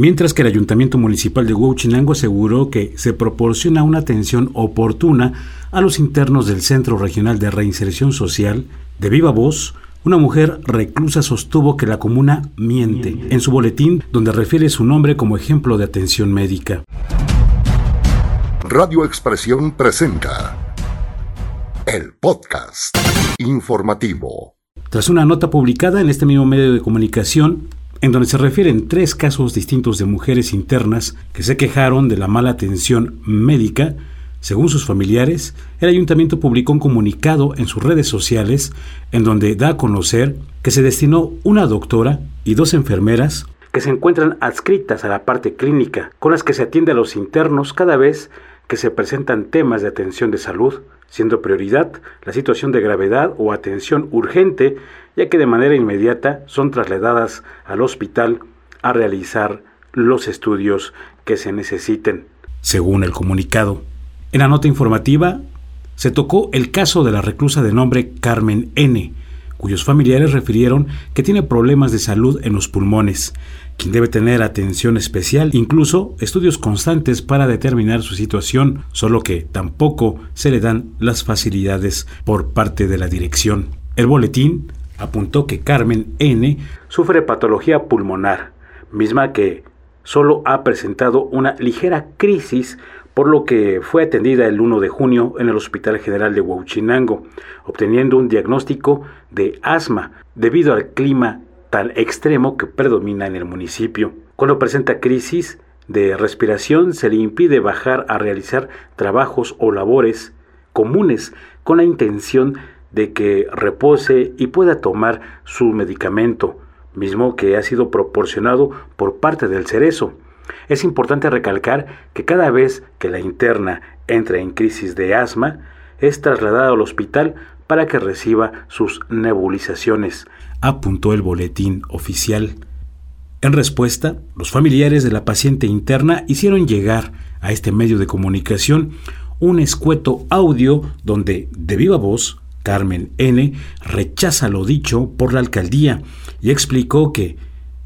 mientras que el Ayuntamiento Municipal de Huachinango aseguró que se proporciona una atención oportuna a los internos del Centro Regional de Reinserción Social. De viva voz, una mujer reclusa sostuvo que la comuna miente en su boletín donde refiere su nombre como ejemplo de atención médica. Radio Expresión presenta el podcast informativo. Tras una nota publicada en este mismo medio de comunicación, en donde se refieren tres casos distintos de mujeres internas que se quejaron de la mala atención médica, según sus familiares, el ayuntamiento publicó un comunicado en sus redes sociales en donde da a conocer que se destinó una doctora y dos enfermeras que se encuentran adscritas a la parte clínica, con las que se atiende a los internos cada vez que se presentan temas de atención de salud, siendo prioridad la situación de gravedad o atención urgente, ya que de manera inmediata son trasladadas al hospital a realizar los estudios que se necesiten. Según el comunicado, en la nota informativa se tocó el caso de la reclusa de nombre Carmen N., cuyos familiares refirieron que tiene problemas de salud en los pulmones, quien debe tener atención especial, incluso estudios constantes para determinar su situación, solo que tampoco se le dan las facilidades por parte de la dirección. El boletín apuntó que Carmen N sufre patología pulmonar, misma que solo ha presentado una ligera crisis por lo que fue atendida el 1 de junio en el Hospital General de Huachinango, obteniendo un diagnóstico de asma debido al clima tan extremo que predomina en el municipio. Cuando presenta crisis de respiración se le impide bajar a realizar trabajos o labores comunes con la intención de que repose y pueda tomar su medicamento, mismo que ha sido proporcionado por parte del cerezo. Es importante recalcar que cada vez que la interna entra en crisis de asma, es trasladada al hospital para que reciba sus nebulizaciones, apuntó el boletín oficial. En respuesta, los familiares de la paciente interna hicieron llegar a este medio de comunicación un escueto audio donde, de viva voz, Carmen N. rechaza lo dicho por la alcaldía y explicó que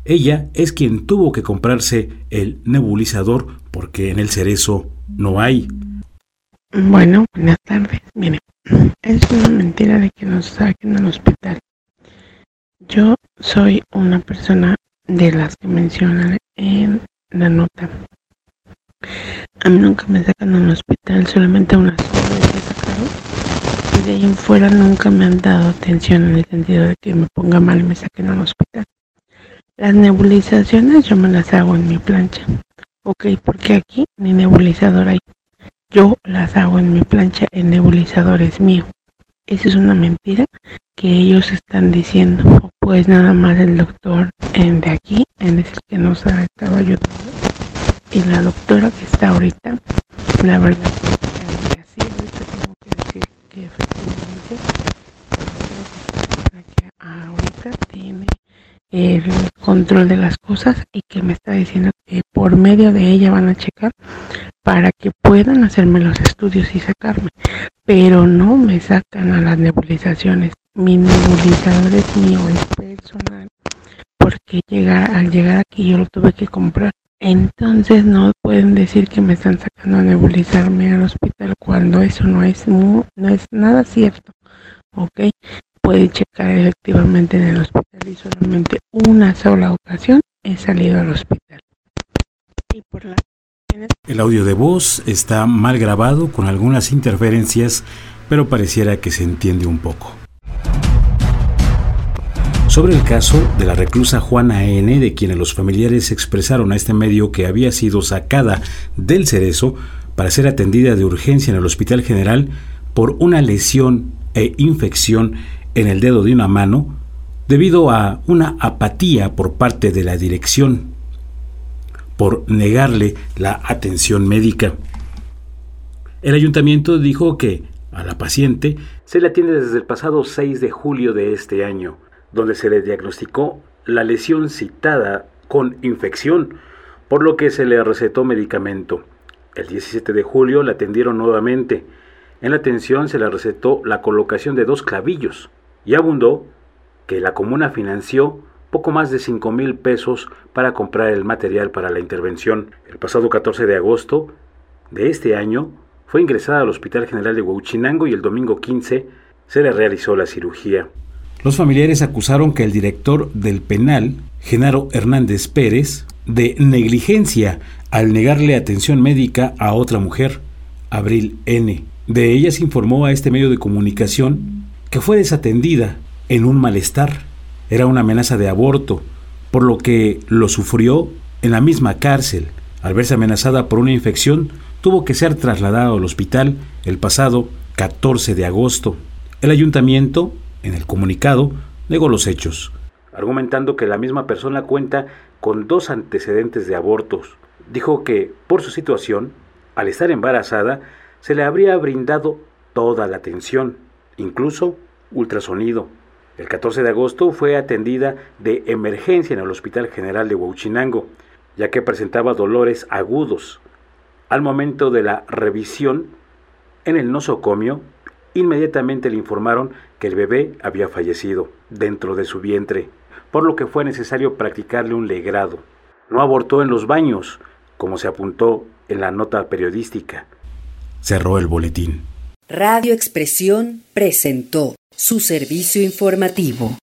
ella es quien tuvo que comprarse el nebulizador porque en el cerezo no hay. Bueno, buenas tardes. Mire, es una mentira de que nos saquen al hospital. Yo soy una persona de las que mencionan en la nota. A mí nunca me sacan al hospital, solamente unas veces me sacaron. Y de ahí en fuera nunca me han dado atención en el sentido de que me ponga mal y me saquen al hospital. Las nebulizaciones yo me las hago en mi plancha. Ok, porque aquí ni nebulizador hay. Yo las hago en mi plancha, el nebulizador es mío. Esa es una mentira que ellos están diciendo. Pues nada más el doctor en de aquí, en el que nos ha estado ayudando. Y la doctora que está ahorita, la verdad así ahorita tengo que decir que efectivamente ahorita tiene el control de las cosas y que me está diciendo que por medio de ella van a checar para que puedan hacerme los estudios y sacarme, pero no me sacan a las nebulizaciones. Mi nebulizador es mío, es personal, porque llegar, al llegar aquí yo lo tuve que comprar. Entonces no pueden decir que me están sacando a nebulizarme al hospital cuando eso no es, no es nada cierto. ¿ok? Puede checar efectivamente en el hospital y solamente una sola ocasión he salido al hospital. El audio de voz está mal grabado con algunas interferencias, pero pareciera que se entiende un poco. Sobre el caso de la reclusa Juana N., de quienes los familiares expresaron a este medio que había sido sacada del cerezo para ser atendida de urgencia en el Hospital General por una lesión e infección en el dedo de una mano debido a una apatía por parte de la dirección, por negarle la atención médica. El ayuntamiento dijo que a la paciente se le atiende desde el pasado 6 de julio de este año, donde se le diagnosticó la lesión citada con infección, por lo que se le recetó medicamento. El 17 de julio la atendieron nuevamente. En la atención se le recetó la colocación de dos clavillos, y abundó que la comuna financió poco más de 5 mil pesos para comprar el material para la intervención. El pasado 14 de agosto de este año fue ingresada al Hospital General de Huachinango y el domingo 15 se le realizó la cirugía. Los familiares acusaron que el director del penal, Genaro Hernández Pérez, de negligencia al negarle atención médica a otra mujer, Abril N. De ella se informó a este medio de comunicación que fue desatendida en un malestar. Era una amenaza de aborto, por lo que lo sufrió en la misma cárcel. Al verse amenazada por una infección, tuvo que ser trasladado al hospital el pasado 14 de agosto. El ayuntamiento en el comunicado, negó los hechos, argumentando que la misma persona cuenta con dos antecedentes de abortos. Dijo que, por su situación, al estar embarazada, se le habría brindado toda la atención, incluso ultrasonido. El 14 de agosto fue atendida de emergencia en el Hospital General de Huachinango, ya que presentaba dolores agudos. Al momento de la revisión, en el nosocomio Inmediatamente le informaron que el bebé había fallecido dentro de su vientre, por lo que fue necesario practicarle un legrado. No abortó en los baños, como se apuntó en la nota periodística. Cerró el boletín. Radio Expresión presentó su servicio informativo.